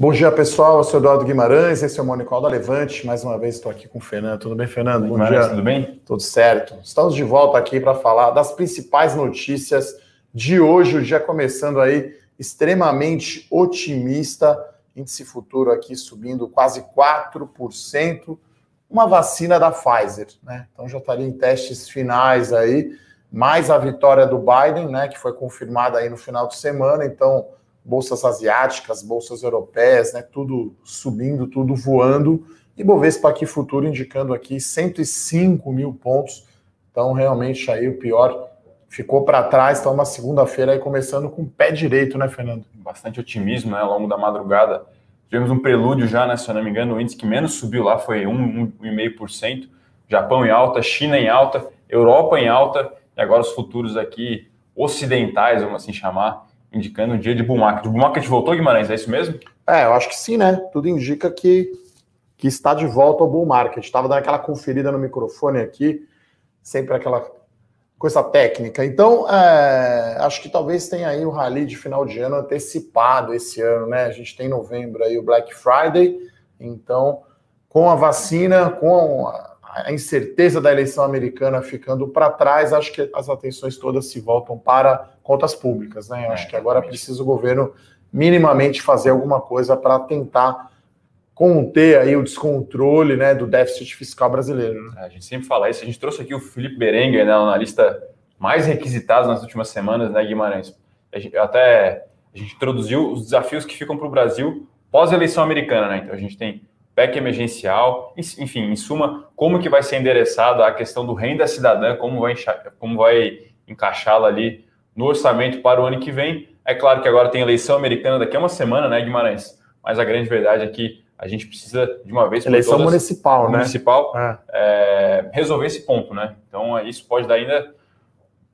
Bom dia, pessoal. Eu sou Eduardo Guimarães, esse é o Monicol da Levante. Mais uma vez estou aqui com o Fernando. Tudo bem, Fernando? Bom Guimarães, dia. Tudo bem? Tudo certo. Estamos de volta aqui para falar das principais notícias de hoje, o dia começando aí extremamente otimista. Índice futuro aqui subindo quase 4%. Uma vacina da Pfizer, né? Então já estaria em testes finais aí, mais a vitória do Biden, né? Que foi confirmada aí no final de semana. Então bolsas asiáticas, bolsas europeias, né, tudo subindo, tudo voando, e Bovespa aqui futuro indicando aqui 105 mil pontos, então realmente aí o pior ficou para trás, então uma segunda-feira aí começando com o pé direito, né, Fernando? Bastante otimismo, né, ao longo da madrugada, tivemos um prelúdio já, né, se eu não me engano, o índice que menos subiu lá foi 1,5%, Japão em alta, China em alta, Europa em alta, e agora os futuros aqui ocidentais, vamos assim chamar, indicando um dia de bull market. O bull market voltou, Guimarães, é isso mesmo? É, eu acho que sim, né? Tudo indica que, que está de volta ao bull market. Estava dando aquela conferida no microfone aqui, sempre aquela coisa técnica. Então, é, acho que talvez tenha aí o rally de final de ano antecipado esse ano, né? A gente tem em novembro aí o Black Friday, então, com a vacina, com a incerteza da eleição americana ficando para trás, acho que as atenções todas se voltam para contas públicas, né? Eu é, acho que agora precisa o governo minimamente fazer alguma coisa para tentar conter aí o descontrole né, do déficit fiscal brasileiro. Né? É, a gente sempre fala isso. A gente trouxe aqui o Felipe Berenguer, né, analista mais requisitado nas últimas semanas, né, Guimarães? A gente, até a gente introduziu os desafios que ficam para o Brasil pós-eleição americana, né? Então a gente tem PEC emergencial, enfim, em suma, como que vai ser endereçada a questão do renda cidadã, como vai, como vai encaixá-la ali no orçamento para o ano que vem. É claro que agora tem eleição americana daqui a uma semana, né, Guimarães? Mas a grande verdade é que a gente precisa, de uma vez por Eleição todas, municipal, né? Municipal, é. É, resolver esse ponto, né? Então, é, isso pode dar ainda...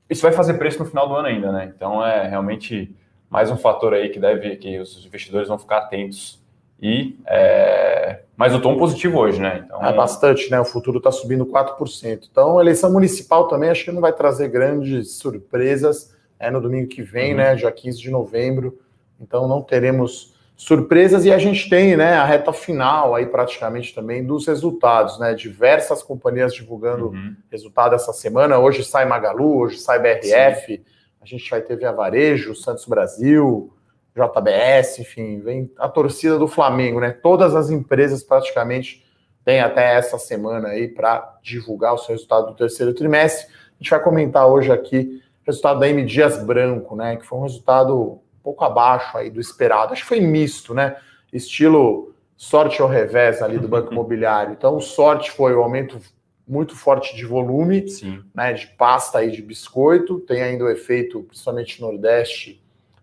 Isso vai fazer preço no final do ano ainda, né? Então, é realmente mais um fator aí que deve que os investidores vão ficar atentos e é... mas o tom positivo hoje, né? Então, é bastante, né? O futuro está subindo 4%. Então, a eleição municipal também acho que não vai trazer grandes surpresas. É no domingo que vem, uhum. né? Dia 15 de novembro. Então não teremos surpresas e a gente tem, né, a reta final aí praticamente também dos resultados, né? Diversas companhias divulgando uhum. resultado essa semana. Hoje sai Magalu, hoje sai BRF. Sim. A gente vai ter Via Varejo, Santos Brasil, JBS, enfim, vem a torcida do Flamengo, né? Todas as empresas praticamente têm até essa semana aí para divulgar o seu resultado do terceiro trimestre. A gente vai comentar hoje aqui o resultado da M Dias Branco, né? Que foi um resultado um pouco abaixo aí do esperado. Acho que foi misto, né? Estilo sorte ao revés ali do Banco Imobiliário. Então, sorte foi o aumento muito forte de volume, Sim. né? De pasta aí de biscoito. Tem ainda o efeito, principalmente no Nordeste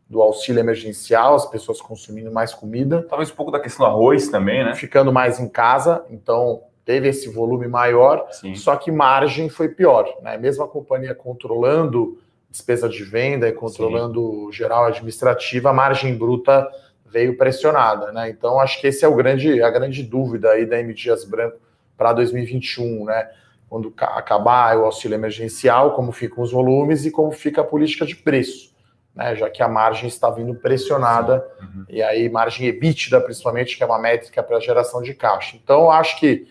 do auxílio emergencial, as pessoas consumindo mais comida. Talvez um pouco da questão do arroz também, né? Ficando mais em casa, então teve esse volume maior, Sim. só que margem foi pior, né? Mesmo a companhia controlando despesa de venda e controlando Sim. geral administrativa, a margem bruta veio pressionada, né? Então acho que esse é o grande a grande dúvida aí da M Dias Branco para 2021, né? Quando acabar o auxílio emergencial, como ficam os volumes e como fica a política de preço né, já que a margem está vindo pressionada, uhum. e aí margem EBITDA, principalmente, que é uma métrica para geração de caixa. Então, acho que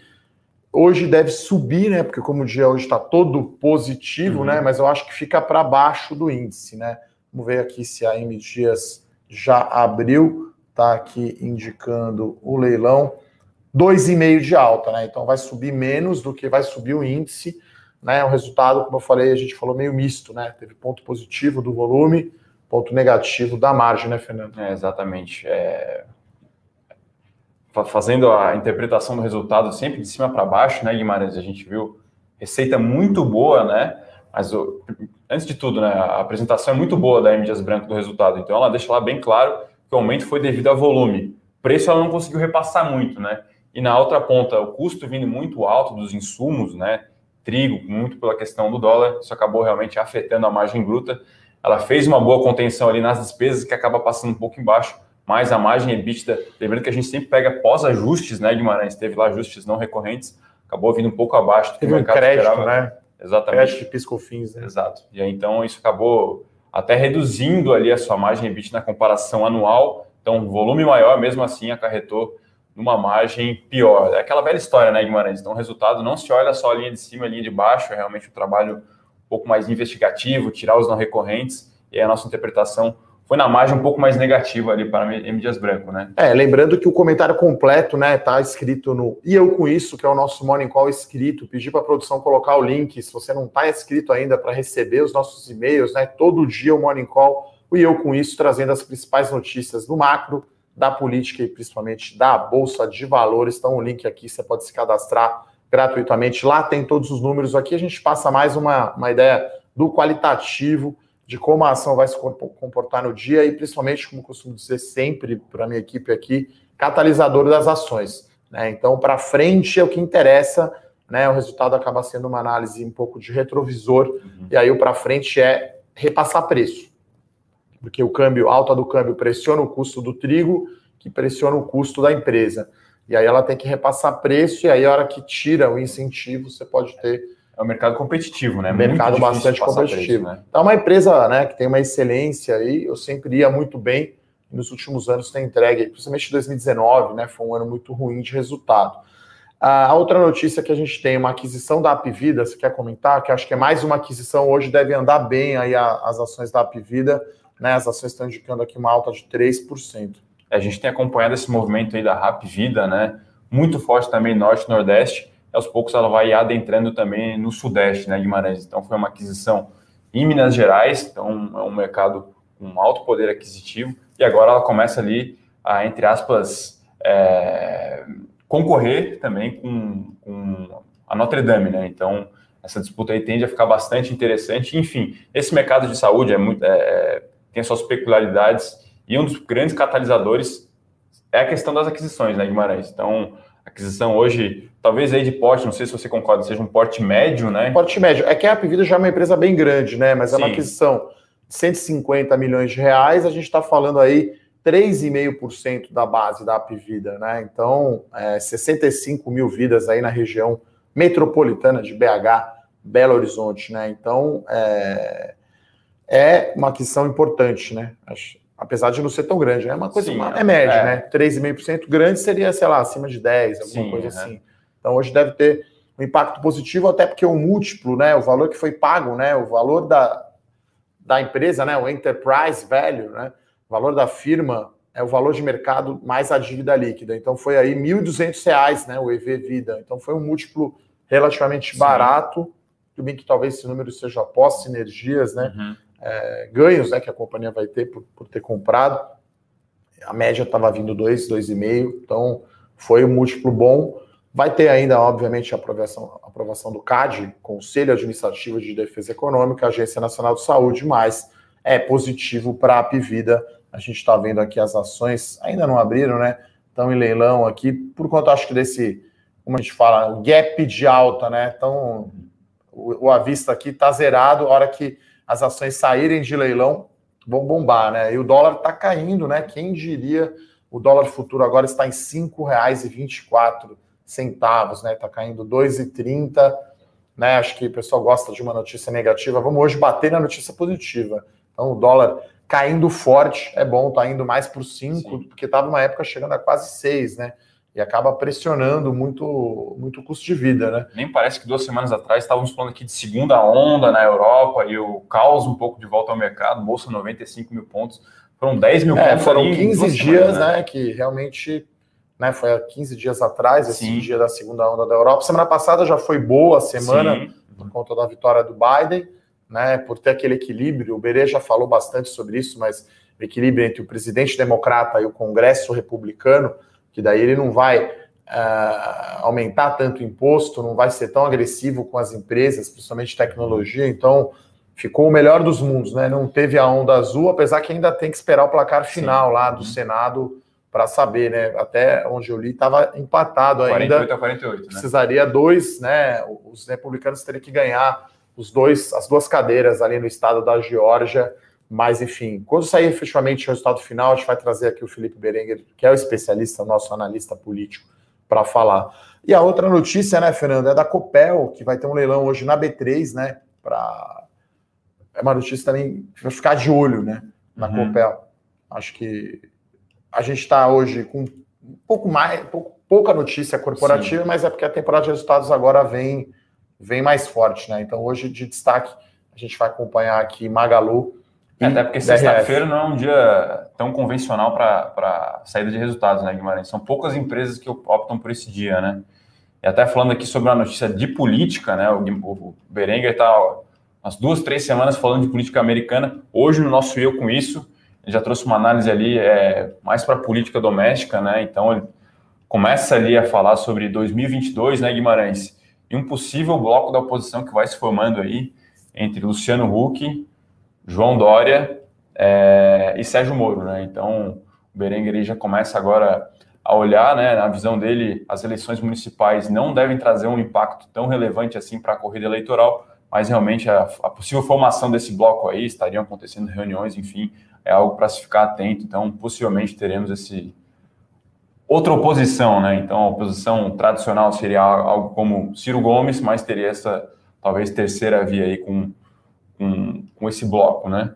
hoje deve subir, né, porque como o dia hoje está todo positivo, uhum. né, mas eu acho que fica para baixo do índice, né. Vamos ver aqui se a M Dias já abriu, está aqui indicando o leilão, 2,5 de alta, né, então vai subir menos do que vai subir o índice, né, o resultado, como eu falei, a gente falou meio misto, né, teve ponto positivo do volume, ponto negativo da margem, né, Fernando? É, exatamente. É... Fazendo a interpretação do resultado sempre de cima para baixo, né, Guimarães? A gente viu receita muito boa, né? Mas antes de tudo, né, a apresentação é muito boa da M. Dias Branco do resultado. Então ela deixa lá bem claro que o aumento foi devido a volume. Preço ela não conseguiu repassar muito, né? E na outra ponta, o custo vindo muito alto dos insumos, né? Trigo, muito pela questão do dólar, isso acabou realmente afetando a margem bruta. Ela fez uma boa contenção ali nas despesas, que acaba passando um pouco embaixo, mas a margem EBITDA, lembrando que a gente sempre pega pós-ajustes, né, Guimarães? Teve lá ajustes não recorrentes, acabou vindo um pouco abaixo do Teve que o mercado um crédito, esperava. né? Exatamente. Crédito de piscofins, né? Exato. E aí, então, isso acabou até reduzindo ali a sua margem EBITDA na comparação anual, Então, volume maior, mesmo assim, acarretou numa margem pior. É aquela velha história, né, Guimarães? Então, o resultado não se olha só a linha de cima, a linha de baixo, é realmente um trabalho pouco mais investigativo, tirar os não recorrentes, e a nossa interpretação foi na margem um pouco mais negativa ali para M. Dias Branco, né? É, lembrando que o comentário completo, né, tá escrito no E Eu Com Isso, que é o nosso Morning Call escrito. Pedi para a produção colocar o link, se você não está inscrito ainda, para receber os nossos e-mails, né? Todo dia o Morning Call, o E Eu Com Isso, trazendo as principais notícias do macro, da política e principalmente da Bolsa de Valores. Então, o link aqui, você pode se cadastrar gratuitamente. Lá tem todos os números. Aqui a gente passa mais uma, uma ideia do qualitativo de como a ação vai se comportar no dia e principalmente, como costumo dizer sempre para a minha equipe aqui, catalisador das ações. Né? Então, para frente é o que interessa, né? o resultado acaba sendo uma análise um pouco de retrovisor, uhum. e aí o para frente é repassar preço. Porque o câmbio, alta do câmbio pressiona o custo do trigo, que pressiona o custo da empresa. E aí ela tem que repassar preço, e aí a hora que tira o incentivo, você pode ter é um mercado competitivo, né? Mercado bastante competitivo. Preço, né? Então, é uma empresa né, que tem uma excelência aí, eu sempre ia muito bem, nos últimos anos tem entregue, principalmente 2019, né? Foi um ano muito ruim de resultado. A outra notícia que a gente tem, uma aquisição da Apvida, você quer comentar? Que acho que é mais uma aquisição, hoje deve andar bem aí as ações da Apvida, né? As ações estão indicando aqui uma alta de 3%. A gente tem acompanhado esse movimento aí da Rapvida, né? Muito forte também norte nordeste aos poucos ela vai adentrando também no Sudeste, né, Guimarães. Então foi uma aquisição em Minas Gerais, então é um mercado com alto poder aquisitivo, e agora ela começa ali a, entre aspas, é, concorrer também com, com, a Notre Dame, né? Então essa disputa aí tende a ficar bastante interessante. Enfim, esse mercado de saúde é muito, é, tem suas peculiaridades e um dos grandes catalisadores é a questão das aquisições, né, Guimarães? Então, aquisição hoje talvez aí de porte, não sei se você concorda, seja um porte médio, né? Porte médio. É que a Apvida já é uma empresa bem grande, né? Mas Sim. é uma aquisição de 150 milhões de reais, a gente está falando aí 3,5% da base da Apvida, né? Então, é, 65 mil vidas aí na região metropolitana de BH, Belo Horizonte, né? Então, é, é uma aquisição importante, né? Acho, apesar de não ser tão grande, né? é uma coisa, Sim, uma, é média, é. né? 3,5% grande seria, sei lá, acima de 10, alguma Sim, coisa assim. Então hoje deve ter um impacto positivo, até porque o múltiplo, né, o valor que foi pago, né, o valor da, da empresa, né, o enterprise value, né, o valor da firma é o valor de mercado mais a dívida líquida. Então foi aí R$ 1.200, né, o EV Vida. Então foi um múltiplo relativamente Sim. barato, tudo bem que talvez esse número seja após sinergias, né, uhum. É, ganhos, né, que a companhia vai ter por, por ter comprado. A média estava vindo 2, 2,5, então foi um múltiplo bom. Vai ter ainda, obviamente, a aprovação, aprovação do CAD, Conselho Administrativo de Defesa Econômica, Agência Nacional de Saúde, mas é positivo para a Apvida. A gente está vendo aqui as ações, ainda não abriram, né? Estão em leilão aqui, por conta, acho que desse, como a gente fala, gap de alta, né? Então, o, o avista aqui está zerado, a hora que as ações saírem de leilão, vão bombar, né? E o dólar está caindo, né? Quem diria? O dólar futuro agora está em R$ 5,24 centavos, né? Tá caindo 2,30, né? Acho que o pessoal gosta de uma notícia negativa. Vamos hoje bater na notícia positiva. Então, o dólar caindo forte é bom, tá indo mais para os 5, porque estava uma época chegando a quase 6, né? E acaba pressionando muito, muito o custo de vida, né? Nem parece que duas semanas atrás estávamos falando aqui de segunda onda na Europa e o caos um pouco de volta ao mercado, bolsa 95 mil pontos. Foram 10 mil é, pontos. Foram 15 dias, semanas, né? né? Que realmente né? Foi há 15 dias atrás, esse Sim. dia da segunda onda da Europa. Semana passada já foi boa a semana, Sim. por conta da vitória do Biden, né? Por ter aquele equilíbrio. O Berê já falou bastante sobre isso, mas o equilíbrio entre o presidente democrata e o Congresso republicano, que daí ele não vai uh, aumentar tanto o imposto, não vai ser tão agressivo com as empresas, principalmente tecnologia. Então, ficou o melhor dos mundos, né? Não teve a onda azul, apesar que ainda tem que esperar o placar final Sim. lá do uhum. Senado para saber, né? Até onde eu li estava empatado 48 ainda. a 48, né? Precisaria dois, né? Os republicanos teriam que ganhar os dois, as duas cadeiras ali no estado da Geórgia. Mas, enfim, quando sair efetivamente o resultado final, a gente vai trazer aqui o Felipe Berenguer, que é o especialista, nosso analista político, para falar. E a outra notícia, né, Fernando, é da Copel, que vai ter um leilão hoje na B3, né? Para é uma notícia também para ficar de olho, né? Na uhum. Copel. Acho que a gente está hoje com um pouco mais, pouca notícia corporativa, Sim. mas é porque a temporada de resultados agora vem, vem mais forte, né? Então hoje de destaque a gente vai acompanhar aqui Magalu. É, até porque sexta-feira não é um dia tão convencional para saída de resultados, né, Guimarães? São poucas empresas que optam por esse dia, né? E até falando aqui sobre uma notícia de política, né? O, o Berenguer está umas duas, três semanas falando de política americana. Hoje, no nosso Eu Com Isso, ele já trouxe uma análise ali é, mais para a política doméstica, né? Então, ele começa ali a falar sobre 2022, né, Guimarães? E um possível bloco da oposição que vai se formando aí entre Luciano Huck, João Dória é, e Sérgio Moro, né? Então, o Berenguer já começa agora a olhar, né, na visão dele, as eleições municipais não devem trazer um impacto tão relevante assim para a corrida eleitoral, mas realmente a, a, possível formação desse bloco aí, estariam acontecendo reuniões, enfim, é algo para se ficar atento, então possivelmente teremos esse outra oposição, né, então a oposição tradicional seria algo como Ciro Gomes, mas teria essa talvez terceira via aí com, com, esse bloco, né.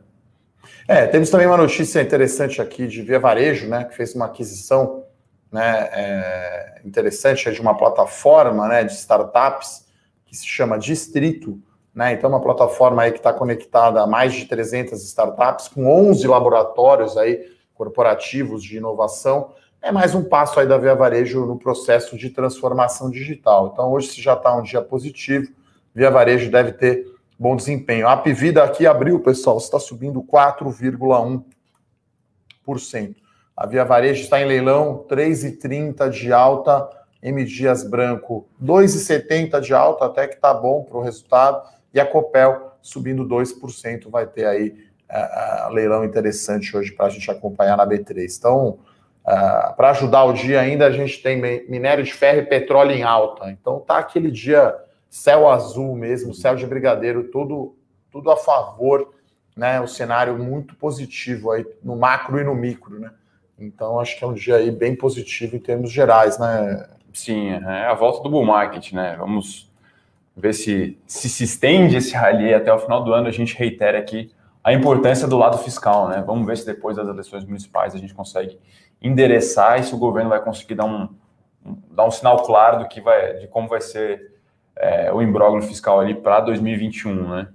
É, temos também uma notícia interessante aqui de Via Varejo, né, que fez uma aquisição né, é, interessante é de uma plataforma né, de startups que se chama Distrito. Né, então, uma plataforma aí que está conectada a mais de 300 startups, com 11 laboratórios aí corporativos de inovação. É mais um passo aí da Via Varejo no processo de transformação digital. Então, hoje, se já está um dia positivo, Via Varejo deve ter bom desempenho. A Apivida aqui abriu, pessoal, está subindo 4,1%. A Via Varejo está em leilão, 3,30 de alta, M Dias Branco, 2,70 de alta, até que está bom para o resultado, e a Copel subindo 2%, vai ter aí uh, leilão interessante hoje para a gente acompanhar na B3. Então, uh, para ajudar o dia ainda, a gente tem minério de ferro e petróleo em alta. Então, tá aquele dia céu azul mesmo, céu de brigadeiro, tudo, tudo a favor, né? O cenário muito positivo aí no macro e no micro, né? Então, acho que é um dia aí bem positivo em termos gerais, né? Sim, é a volta do bull market, né? Vamos ver se se, se estende esse rally até o final do ano. A gente reitera aqui a importância do lado fiscal, né? Vamos ver se depois das eleições municipais a gente consegue endereçar e se o governo vai conseguir dar um, um dar um sinal claro do que vai, de como vai ser é, o imbróglio fiscal ali para 2021, né?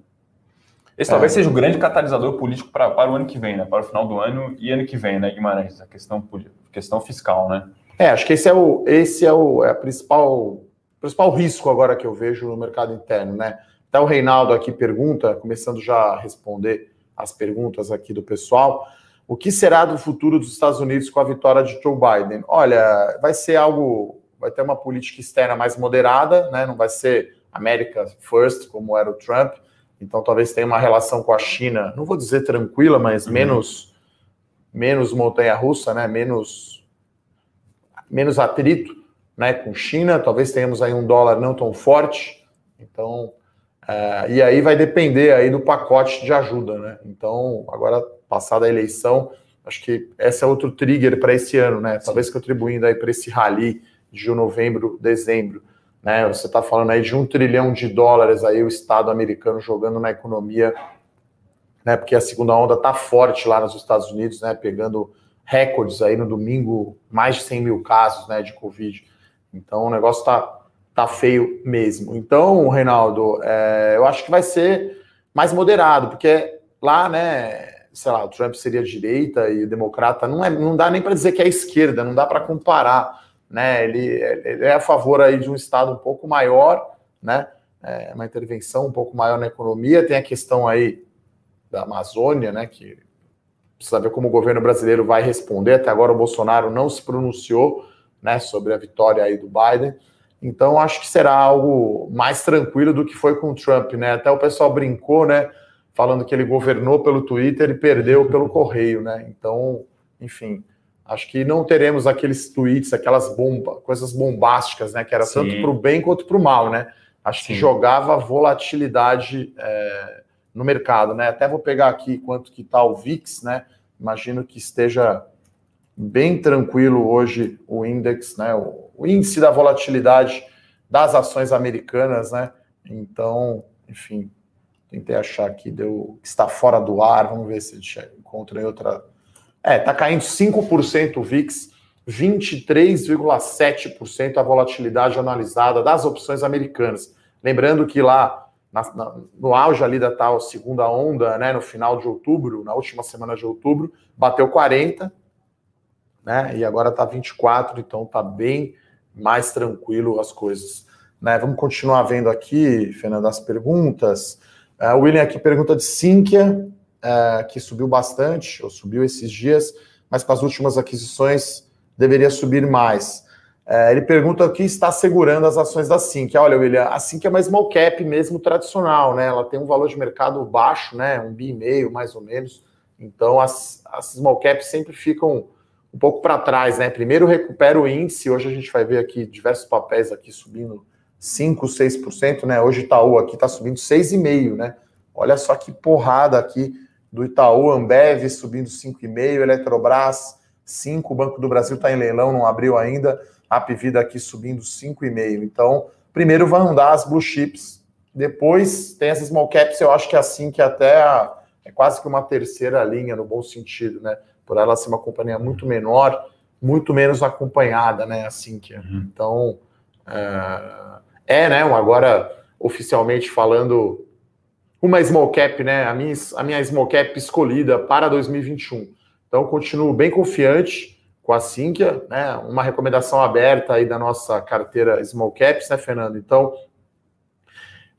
Esse é. talvez seja o grande catalisador político pra, para o ano que vem, né? Para o final do ano e ano que vem, né, Guimarães? A questão, questão fiscal, né? É, acho que esse é o, esse é o é a principal, principal risco agora que eu vejo no mercado interno, né? Até o Reinaldo aqui pergunta, começando já a responder as perguntas aqui do pessoal. O que será do futuro dos Estados Unidos com a vitória de Joe Biden? Olha, vai ser algo, vai ter uma política externa mais moderada, né? Não vai ser America First, como era o Trump então talvez tenha uma relação com a China, não vou dizer tranquila, mas uhum. menos menos montanha-russa, né? Menos menos atrito, né? Com China, talvez tenhamos aí um dólar não tão forte. Então uh, e aí vai depender aí do pacote de ajuda, né? Então agora passada a eleição, acho que esse é outro trigger para esse ano, né? Talvez contribuindo aí para esse rally de novembro, dezembro. Né? Você está falando aí de um trilhão de dólares aí o Estado americano jogando na economia, né? Porque a segunda onda está forte lá nos Estados Unidos, né? Pegando recordes aí no domingo, mais de 100 mil casos, né? De Covid. Então o negócio está tá feio mesmo. Então, Reinaldo, é, eu acho que vai ser mais moderado, porque lá, né? Sei lá, o Trump seria direita e democrata não é, não dá nem para dizer que é esquerda, não dá para comparar né? Ele, ele, é a favor aí de um Estado um pouco maior, né? É uma intervenção um pouco maior na economia. Tem a questão aí da Amazônia, né? Que precisa ver como o governo brasileiro vai responder. Até agora o Bolsonaro não se pronunciou, né? Sobre a vitória aí do Biden. Então acho que será algo mais tranquilo do que foi com o Trump, né? Até o pessoal brincou, né? Falando que ele governou pelo Twitter e perdeu pelo correio, né? Então, enfim, Acho que não teremos aqueles tweets, aquelas bomba, coisas bombásticas, né? Que era Sim. tanto para o bem quanto para o mal, né? Acho Sim. que jogava volatilidade é, no mercado, né? Até vou pegar aqui quanto que está o VIX, né? Imagino que esteja bem tranquilo hoje o índice, né? O, o índice da volatilidade das ações americanas, né? Então, enfim, tentei achar aqui, deu que está fora do ar. Vamos ver se encontra em outra É, tá caindo 5% o VIX, 23,7% a volatilidade analisada das opções americanas. Lembrando que lá na, na, no auge ali da tal segunda onda, né, no final de outubro, na última semana de outubro, bateu 40, né, e agora está 24, então está bem mais tranquilo as coisas. Né? Vamos continuar vendo aqui, Fernando, as perguntas. Uh, William aqui pergunta de Sinqia, uh, que subiu bastante, ou subiu esses dias, mas com as últimas aquisições deveria subir mais. É, ele pergunta o que está segurando as ações da Sink. Olha, William, a Sink é uma small cap mesmo tradicional, né? Ela tem um valor de mercado baixo, né? Um bi e meio, mais ou menos. Então, as, as small caps sempre ficam um pouco para trás, né? Primeiro recupera o índice, hoje a gente vai ver aqui diversos papéis aqui subindo 5, 6%, né? Hoje Itaú aqui está subindo 6,5%, né? Olha só que porrada aqui do Itaú, Ambev subindo 5,5%, Eletrobras 5%, o Banco do Brasil está em leilão, não abriu ainda. Apvida aqui subindo 5,5. Então, primeiro vão andar as blue chips, depois tem essas small caps, eu acho que é assim que até a, é quase que uma terceira linha no bom sentido, né? Por ela ser uma companhia muito menor, muito menos acompanhada, né? Assim que é. Uhum. Então é, é, né? Agora oficialmente falando uma small cap, né? A minha, a minha small cap escolhida para 2021. Então continuo bem confiante com a Sinqia, né? Uma recomendação aberta aí da nossa carteira Small Caps, né, Fernando? Então,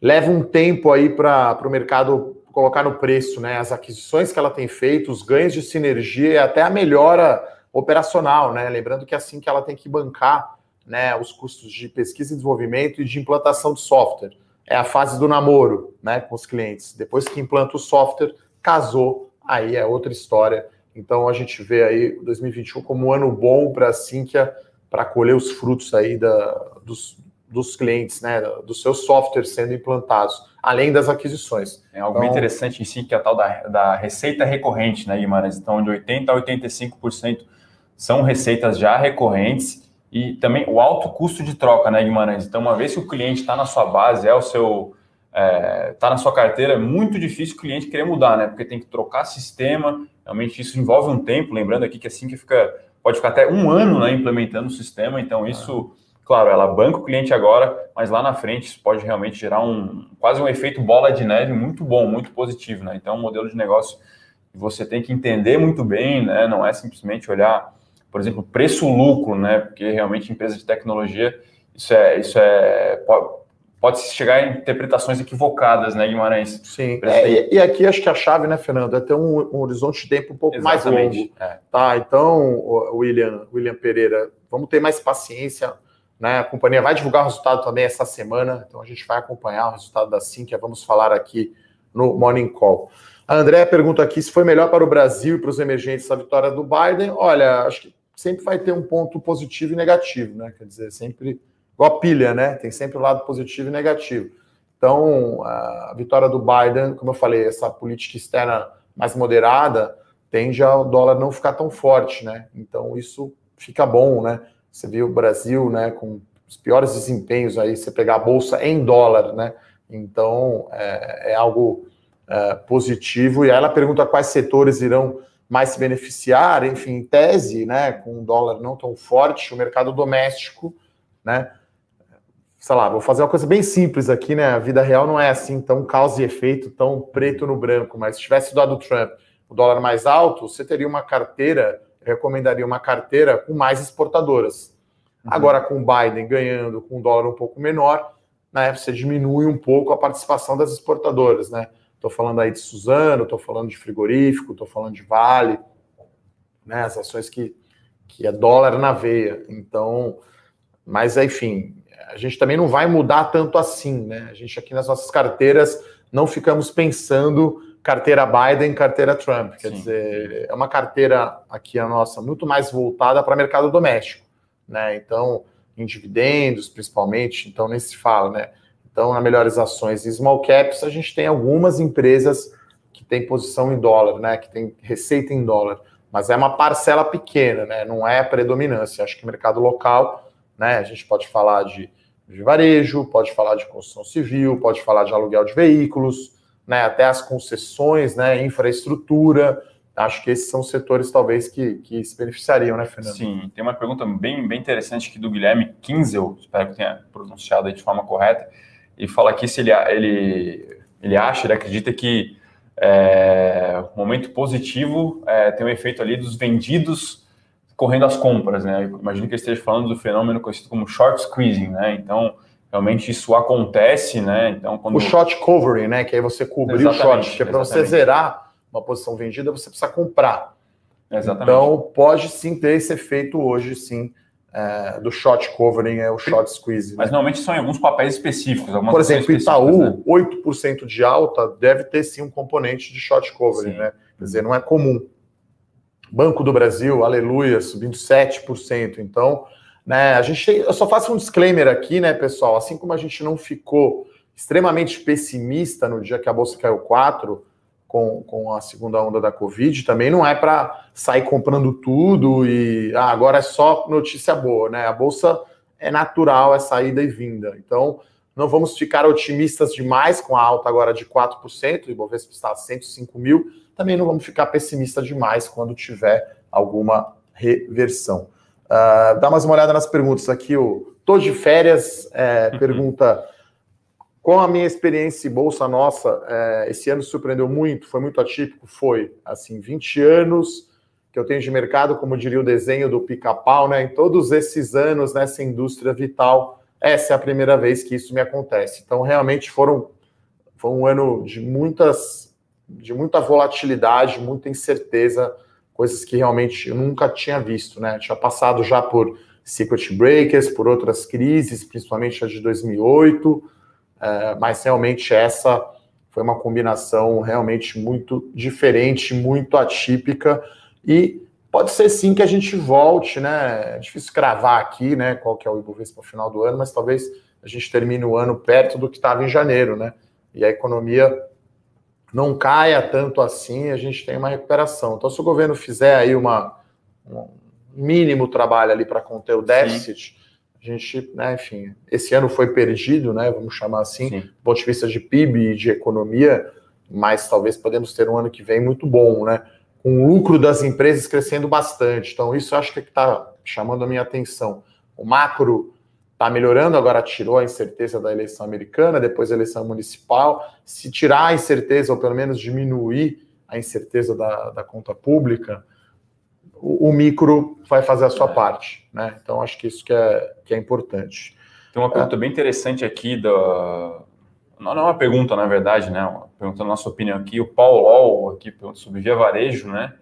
leva um tempo aí para o mercado colocar no preço, né? As aquisições que ela tem feito, os ganhos de sinergia e até a melhora operacional, né? Lembrando que é assim que ela tem que bancar, né, os custos de pesquisa e desenvolvimento e de implantação de software. É a fase do namoro, né, com os clientes. Depois que implanta o software, casou, aí é outra história então a gente vê aí 2021 como um ano bom para a Sinqia para colher os frutos aí da, dos, dos clientes, né, dos seus softwares sendo implantados, além das aquisições. É algo então, interessante em si, que é a tal da, da receita recorrente, né, Guimarães? Então, de 80% a 85% são receitas já recorrentes e também o alto custo de troca, né, Guimarães? Então, uma vez que o cliente está na sua base, é o seu está é, tá na sua carteira, é muito difícil o cliente querer mudar, né? Porque tem que trocar sistema, realmente isso envolve um tempo, lembrando aqui que assim que fica, pode ficar até um ano né, implementando o sistema, então isso, claro, ela banca o cliente agora, mas lá na frente isso pode realmente gerar um quase um efeito bola de neve muito bom, muito positivo, né? Então, é um modelo de negócio que você tem que entender muito bem, né? Não é simplesmente olhar, por exemplo, preço-lucro, né? Porque realmente empresa de tecnologia, isso é, isso é pode chegar a interpretações equivocadas, né, Guimarães? Sim. É, e, aqui acho que a chave, né, Fernando, é ter um, um horizonte de tempo um pouco Exatamente. mais longo. É. Tá, então, William, William Pereira, vamos ter mais paciência. Né? A companhia vai divulgar o resultado também essa semana, então a gente vai acompanhar o resultado da Sinqia, vamos falar aqui no Morning Call. A Andréa pergunta aqui se foi melhor para o Brasil e para os emergentes a vitória do Biden. Olha, acho que sempre vai ter um ponto positivo e negativo, né? Quer dizer, sempre igual a pilha, né? Tem sempre o um lado positivo e negativo. Então, a vitória do Biden, como eu falei, essa política externa mais moderada, tende ao dólar não ficar tão forte, né? Então, isso fica bom, né? Você viu o Brasil, né, com os piores desempenhos aí, você pegar a bolsa em dólar, né? Então, é, é algo é, positivo. E aí ela pergunta quais setores irão mais se beneficiar, enfim, em tese, né, com o dólar não tão forte, o mercado doméstico, né, sei lá, vou fazer uma coisa bem simples aqui, né? A vida real não é assim tão causa e efeito, tão preto no branco, mas se tivesse dado Trump o dólar mais alto, você teria uma carteira, recomendaria uma carteira com mais exportadoras. Uhum. Agora, com o Biden ganhando com um dólar um pouco menor, né, você diminui um pouco a participação das exportadoras, né? Estou falando aí de Suzano, estou falando de frigorífico, estou falando de Vale, né? As ações que, que é dólar na veia. Então, mas enfim, a gente também não vai mudar tanto assim, né? A gente aqui nas nossas carteiras não ficamos pensando carteira Biden, carteira Trump. Quer Sim. dizer, é uma carteira aqui a nossa muito mais voltada para mercado doméstico, né? Então, em dividendos, principalmente, então nem se fala, né? Então, na melhores ações e small caps, a gente tem algumas empresas que têm posição em dólar, né? Que tem receita em dólar, mas é uma parcela pequena, né? Não é predominância. Acho que o mercado local, né? A gente pode falar de de varejo, pode falar de construção civil, pode falar de aluguel de veículos, né, até as concessões, né, infraestrutura. acho que esses são setores talvez que, que se beneficiariam, né, Fernando? Sim, tem uma pergunta bem, bem interessante aqui do Guilherme Kinzel, espero que tenha pronunciado de forma correta, e fala aqui se ele, ele, ele acha, ele acredita que é, o momento positivo é, tem um efeito ali dos vendidos correndo às compras, né? Imagino que ele esteja falando do fenômeno conhecido como short squeezing, né? Então, realmente isso acontece, né? Então, quando... O short covering, né? Que aí você cobriu o short, que é para você zerar uma posição vendida, você precisa comprar. Exatamente. Então, pode sim ter esse efeito hoje, sim, é, do short covering, é o short squeeze. Mas né? normalmente são em alguns papéis específicos. Por exemplo, Itaú, né? 8% de alta deve ter sim um componente de short covering, sim. né? Quer dizer, não é comum. Banco do Brasil, aleluia, subindo 7%. Então, né, a gente tem, eu só faço um disclaimer aqui, né, pessoal? Assim como a gente não ficou extremamente pessimista no dia que a bolsa caiu 4, com, com a segunda onda da Covid, também não é para sair comprando tudo e ah, agora é só notícia boa, né? A bolsa é natural, é saída e vinda. Então, não vamos ficar otimistas demais com a alta agora de 4%, e Bovespa está a 105 mil, também não vamos ficar pessimistas demais quando tiver alguma reversão. Uh, dá mais uma olhada nas perguntas aqui. O Tô de férias é, pergunta com a minha experiência bolsa nossa, é, esse ano surpreendeu muito, foi muito atípico, foi assim, 20 anos que eu tenho de mercado, como diria o desenho do pica-pau, né? Em todos esses anos nessa indústria vital, essa é a primeira vez que isso me acontece. Então, realmente foram foi um ano de muitas de muita volatilidade, muita incerteza, coisas que realmente eu nunca tinha visto, né? tinha passado já por circuit breakers, por outras crises, principalmente a de 2008, é, mas realmente essa foi uma combinação realmente muito diferente, muito atípica e pode ser sim que a gente volte, né? É difícil cravar aqui, né? Qual que é o Ibovespa no final do ano, mas talvez a gente termine o ano perto do que estava em janeiro, né? E a economia não caia tanto assim, a gente tem uma recuperação. Então, se o governo fizer aí uma, um mínimo trabalho ali para conter o déficit, sim a gente, né, enfim, esse ano foi perdido, né, vamos chamar assim, Sim. do ponto de vista de PIB e de economia, mas talvez podemos ter um ano que vem muito bom, né, com o lucro das empresas crescendo bastante. Então, isso eu acho que é está chamando a minha atenção. O macro está melhorando, agora tirou a incerteza da eleição americana, depois a eleição municipal. Se tirar a incerteza, ou pelo menos diminuir a incerteza da, da conta pública, o, o micro vai fazer a sua parte, né? Então acho que isso que é, que é importante. Tem uma pergunta é. bem interessante aqui da não é uma pergunta, na verdade, né? Uma pergunta na nossa opinião aqui. O Paulo Ol aqui pergunta sobre via varejo, né?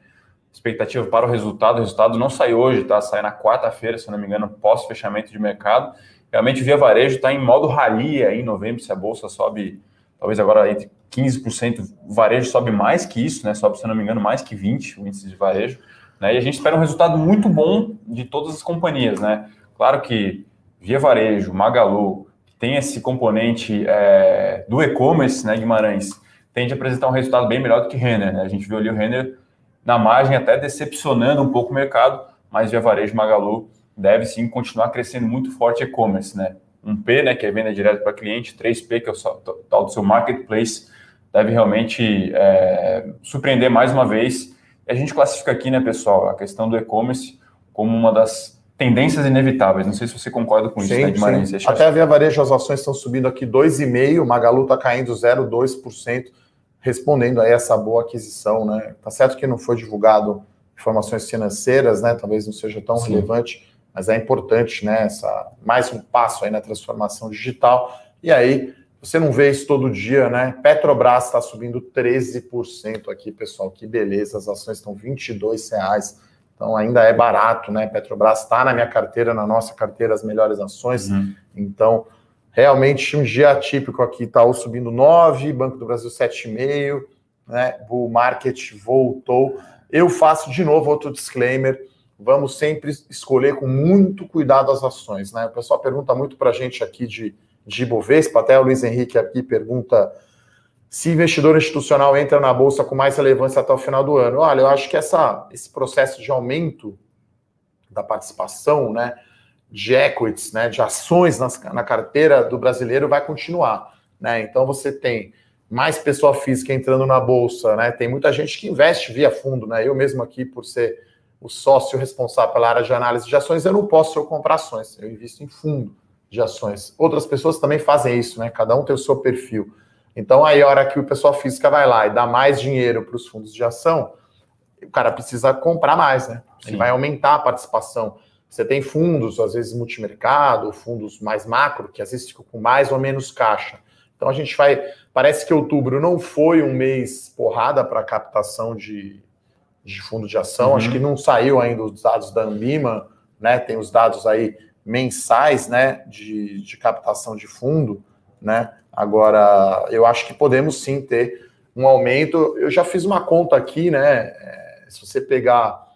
Expectativa para o resultado. O resultado não sai hoje, tá? Sai na quarta-feira, se não me engano, pós-fechamento de mercado. Realmente, via varejo está em modo rally aí em novembro, se a bolsa sobe, talvez agora entre 15%, o varejo sobe mais que isso, né? Sobe, se não me engano, mais que 20% o índice de varejo. Né? E a gente espera um resultado muito bom de todas as companhias. Né? Claro que Via Varejo, Magalu, que tem esse componente é, do e-commerce, né, Guimarães, tende a apresentar um resultado bem melhor do que Renner. Né? A gente viu ali o Renner na margem até decepcionando um pouco o mercado, mas Via Varejo Magalu deve sim continuar crescendo muito forte e-commerce. Né? Um P, né, que é venda direto para cliente, 3P, que é o tal do seu marketplace, deve realmente é, surpreender mais uma vez a gente classifica aqui, né, pessoal, a questão do e-commerce como uma das tendências inevitáveis. Não sei se você concorda com isso, sim, né, Guimarães? Até a Via Varejo, as ações estão subindo aqui 2,5%, Magalu está caindo 0,2%, respondendo a essa boa aquisição, né? Tá certo que não foi divulgado informações financeiras, né? Talvez não seja tão sim. relevante, mas é importante, né? Essa, mais um passo aí na transformação digital. E aí, você não vê isso todo dia, né? Petrobras está subindo 13% aqui, pessoal. Que beleza, as ações estão R$ reais. Então ainda é barato, né? Petrobras está na minha carteira, na nossa carteira, as melhores ações. Uhum. Então, realmente um dia atípico aqui, Itaú subindo 9, Banco do Brasil 7,5, né? Bull Market voltou. Eu faço de novo outro disclaimer. Vamos sempre escolher com muito cuidado as ações, né? O pessoal pergunta muito para a gente aqui de de Ibovespa, até o Luiz Henrique aqui pergunta se investidor institucional entra na bolsa com mais relevância até o final do ano. Olha, eu acho que essa, esse processo de aumento da participação, né, de equities, né, de ações nas, na carteira do brasileiro vai continuar, né? Então você tem mais pessoa física entrando na bolsa, né? Tem muita gente que investe via fundo, né? Eu mesmo aqui, por ser o sócio responsável pela área de análise de ações, eu não posso comprar ações, eu invisto em fundo de ações. Outras pessoas também fazem isso, né? Cada um tem o seu perfil. Então, aí, a hora que o pessoal física vai lá e dá mais dinheiro para os fundos de ação, o cara precisa comprar mais, né? Ele vai aumentar a participação. Você tem fundos, às vezes multimercado, fundos mais macro, que às vezes ficam com mais ou menos caixa. Então a gente vai. Parece que outubro não foi um mês porrada para captação de, de fundo de ação. Uhum. Acho que não saiu ainda os dados da Ambima, né? Tem os dados aí mensais, né? De, de captação de fundo, né? Agora, eu acho que podemos sim ter um aumento. Eu já fiz uma conta aqui, né? É, se você pegar.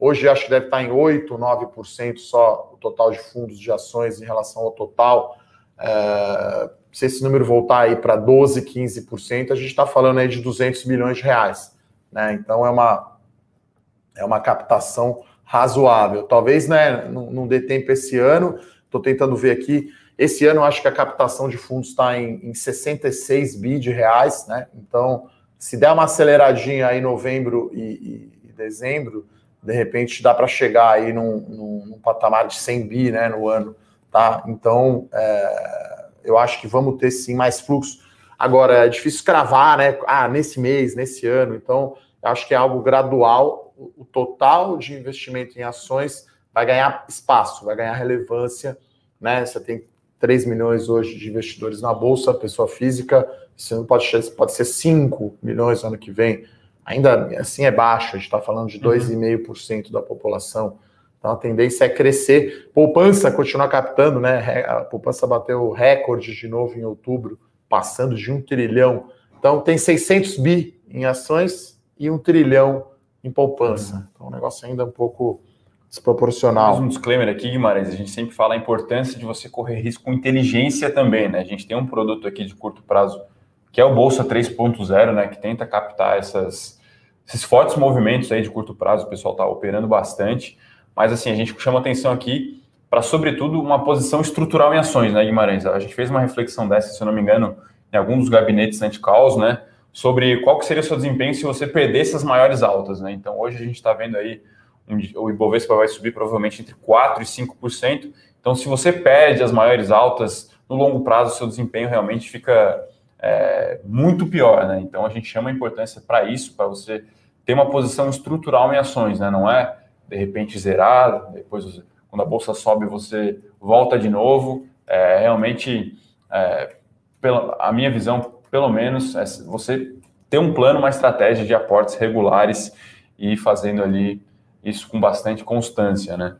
Hoje acho que deve estar em 8, 9% só o total de fundos de ações em relação ao total. É, se esse número voltar aí para 12, 15%, a gente está falando aí de 200 milhões de reais. Né? Então é uma, é uma captação razoável. Talvez né, não, não dê tempo esse ano, estou tentando ver aqui. Esse ano, acho que a captação de fundos está em, em 66 bi de reais, né? Então, se der uma aceleradinha aí em novembro e, e, e dezembro, de repente dá para chegar aí num, num, num, patamar de 100 bi, né, no ano, tá? Então, é, eu acho que vamos ter sim mais fluxo. Agora, é difícil cravar, né? Ah, nesse mês, nesse ano. Então, acho que é algo gradual. O, total de investimento em ações vai ganhar espaço, vai ganhar relevância, né? Você tem 3 milhões hoje de investidores na Bolsa, pessoa física, esse ano pode, pode ser 5 milhões no ano que vem. Ainda assim é baixo, a gente está falando de 2,5% uhum. da população. Então a tendência é crescer. Poupança continuar captando, né? A poupança bateu recorde de novo em outubro, passando de um trilhão. Então tem 600 bi em ações e um trilhão em poupança. Uhum. Então o negócio ainda é um pouco desproporcional. Mais um disclaimer aqui, Guimarães, a gente sempre fala a importância de você correr risco com inteligência também, né? A gente tem um produto aqui de curto prazo, que é o Bolsa 3.0, né? Que tenta captar essas, esses fortes movimentos aí de curto prazo, o pessoal está operando bastante, mas assim, a gente chama atenção aqui para, sobretudo, uma posição estrutural em ações, né, Guimarães? A gente fez uma reflexão dessa, se eu não me engano, em alguns dos gabinetes anti-caos, né? Sobre qual que seria o seu desempenho se você perdesse as maiores altas, né? Então, hoje a gente está vendo aí o Ibovespa vai subir provavelmente entre 4% e 5%. Então, se você perde as maiores altas, no longo prazo, seu desempenho realmente fica é, muito pior. Né? Então, a gente chama a importância para isso, para você ter uma posição estrutural em ações, né? não é de repente zerar, depois, quando a bolsa sobe, você volta de novo. É, realmente, é, pela, a minha visão, pelo menos, é você ter um plano, uma estratégia de aportes regulares e fazendo ali isso com bastante constância, né?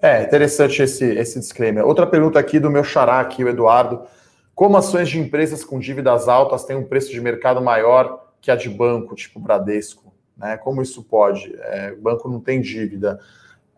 É, interessante esse, esse disclaimer. Outra pergunta aqui do meu xará aqui, o Eduardo. Como ações de empresas com dívidas altas têm um preço de mercado maior que a de banco, tipo Bradesco? Né? Como isso pode? É, o banco não tem dívida.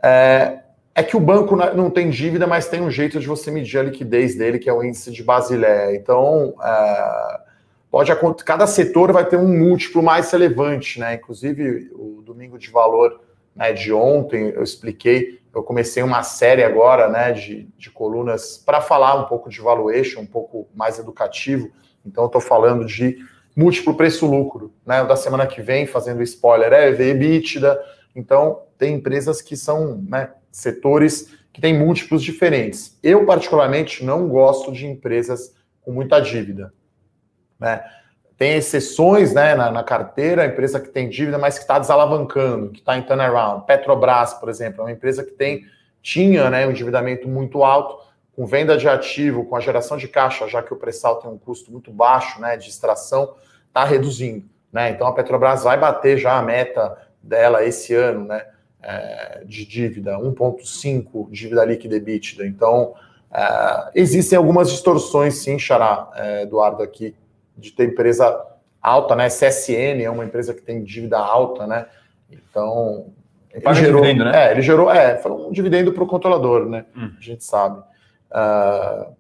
É, é, que o banco não tem dívida, mas tem um jeito de você medir a liquidez dele, que é o índice de Basileia. Então, é, pode cada setor vai ter um múltiplo mais relevante, né? Inclusive o domingo de valor né, de ontem eu expliquei, eu comecei uma série agora, né, de, de colunas para falar um pouco de valuation, um pouco mais educativo. Então eu estou falando de múltiplo preço-lucro, né? Da semana que vem, fazendo spoiler, é EBITDA. Então tem empresas que são, né, setores que têm múltiplos diferentes. Eu particularmente não gosto de empresas com muita dívida. Né? Tem exceções né, na, na, carteira, empresa que tem dívida, mas que está desalavancando, que está em turnaround. Petrobras, por exemplo, é uma empresa que tem, tinha né, um endividamento muito alto, com venda de ativo, com a geração de caixa, já que o pré-sal tem um custo muito baixo né, de extração, está reduzindo. Né? Então a Petrobras vai bater já a meta dela esse ano né, é, de dívida, 1,5 dívida líquida EBITDA. Então, é, existem algumas distorções, sim, Xará, é, Eduardo, aqui, de ter empresa alta, né? CSN é uma empresa que tem dívida alta, né? Então. Ele gerou, dividendo, né? É, ele gerou, é, foi um dividendo para o controlador, né? Hum. A gente sabe. Uh,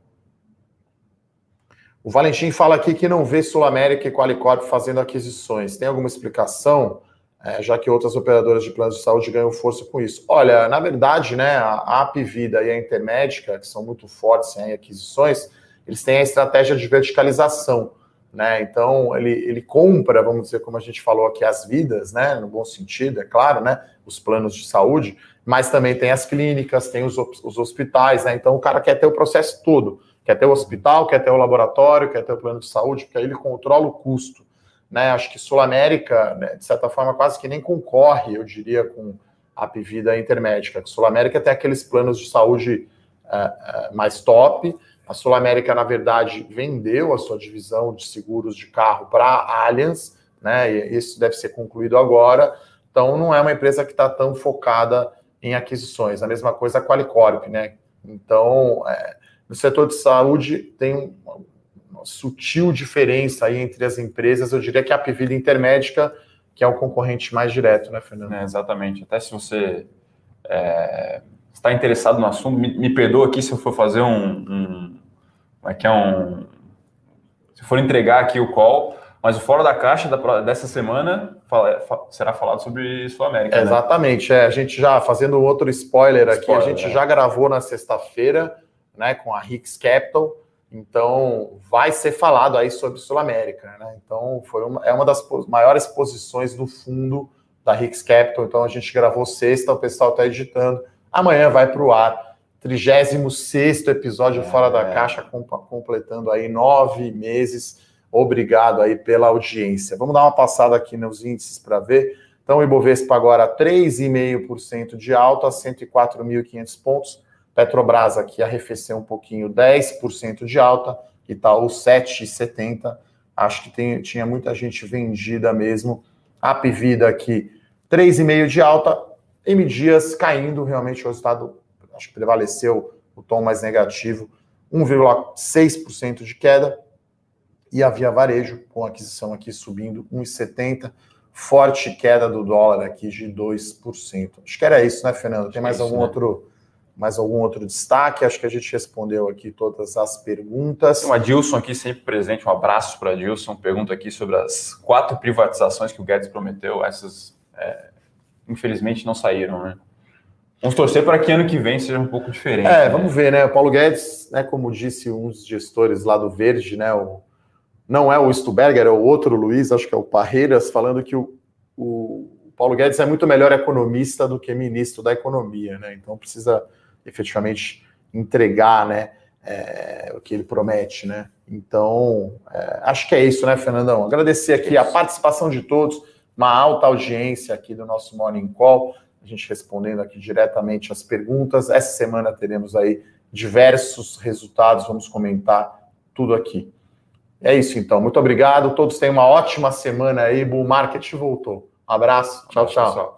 o Valentim fala aqui que não vê Sul América e Qualicorp fazendo aquisições. Tem alguma explicação? É, já que outras operadoras de planos de saúde ganham força com isso. Olha, na verdade, né, a Apvida e a Intermédica, que são muito fortes em aquisições, eles têm a estratégia de verticalização. Né? Então, ele, ele compra, vamos dizer, como a gente falou aqui, as vidas, né? no bom sentido, é claro, né? os planos de saúde, mas também tem as clínicas, tem os, os hospitais, né? então o cara quer ter o processo todo, quer ter o hospital, quer ter o laboratório, quer ter o plano de saúde, porque aí ele controla o custo. Né? Acho que Sul América, né, de certa forma, quase que nem concorre, eu diria, com a Pivida Intermédica. Sul América tem aqueles planos de saúde uh, uh, mais top, a Sul América, na verdade, vendeu a sua divisão de seguros de carro para a Allianz, né? E isso deve ser concluído agora. Então, não é uma empresa que está tão focada em aquisições. A mesma coisa a Qualicorp, né? Então, é, no setor de saúde tem uma, sutil diferença aí entre as empresas. Eu diria que a Apivida Intermédica, que é o concorrente mais direto, né, Fernando? É, exatamente. Até se você é, está interessado no assunto, me, me perdoa aqui se eu for fazer um, um como é é um. Se for entregar aqui o call, mas o Fora da Caixa da, dessa semana fala, será falado sobre Sul América. É, né? Exatamente. É, a gente já, fazendo outro spoiler aqui, spoiler, a gente é. já gravou na sexta-feira né, com a Hicks Capital. Então, vai ser falado aí sobre Sul América. Né? Então, foi uma, é uma das maiores posições do fundo da Hicks Capital. Então, a gente gravou sexta, o pessoal está editando. Amanhã vai para o ar. 36 episódio é, Fora da Caixa, completando aí nove meses. Obrigado aí pela audiência. Vamos dar uma passada aqui nos índices para ver. Então, o Ibovespa agora 3,5% de alta, 104.500 pontos. Petrobras aqui arrefeceu um pouquinho, 10% de alta. Itaú 7,70. Acho que tem, tinha muita gente vendida mesmo. A Pivida aqui 3,5% de alta. M Dias caindo, realmente o resultado acho que prevaleceu o tom mais negativo, 1,6% de queda, e a Via Varejo, com aquisição aqui subindo 1,70%, forte queda do dólar aqui de 2%. Acho que era isso, né, Fernando? Tem mais isso, algum né? outro mais algum outro destaque? Acho que a gente respondeu aqui todas as perguntas. Tem o Adilson aqui sempre presente, um abraço para Adilson. Pergunta aqui sobre as quatro privatizações que o Guedes prometeu. Essas, é, infelizmente, não saíram, né? Vamos torcer para que ano que vem seja um pouco diferente. É, né? vamos ver, né? O Paulo Guedes, né, como disse uns gestores lá do Verde, né? O, não é o Stuberger, é o outro Luiz, acho que é o Parreiras, falando que o, o Paulo Guedes é muito melhor economista do que ministro da Economia, né? Então precisa efetivamente entregar, né? É, o que ele promete, né? Então, é, acho que é isso, né, Fernandão? Agradecer aqui a participação de todos, uma alta audiência aqui do nosso Morning Call a gente respondendo aqui diretamente as perguntas. Essa semana teremos aí diversos resultados, vamos comentar tudo aqui. É isso então, muito obrigado. Todos tenham uma ótima semana aí. Bull Market voltou. Um abraço, tchau, tchau.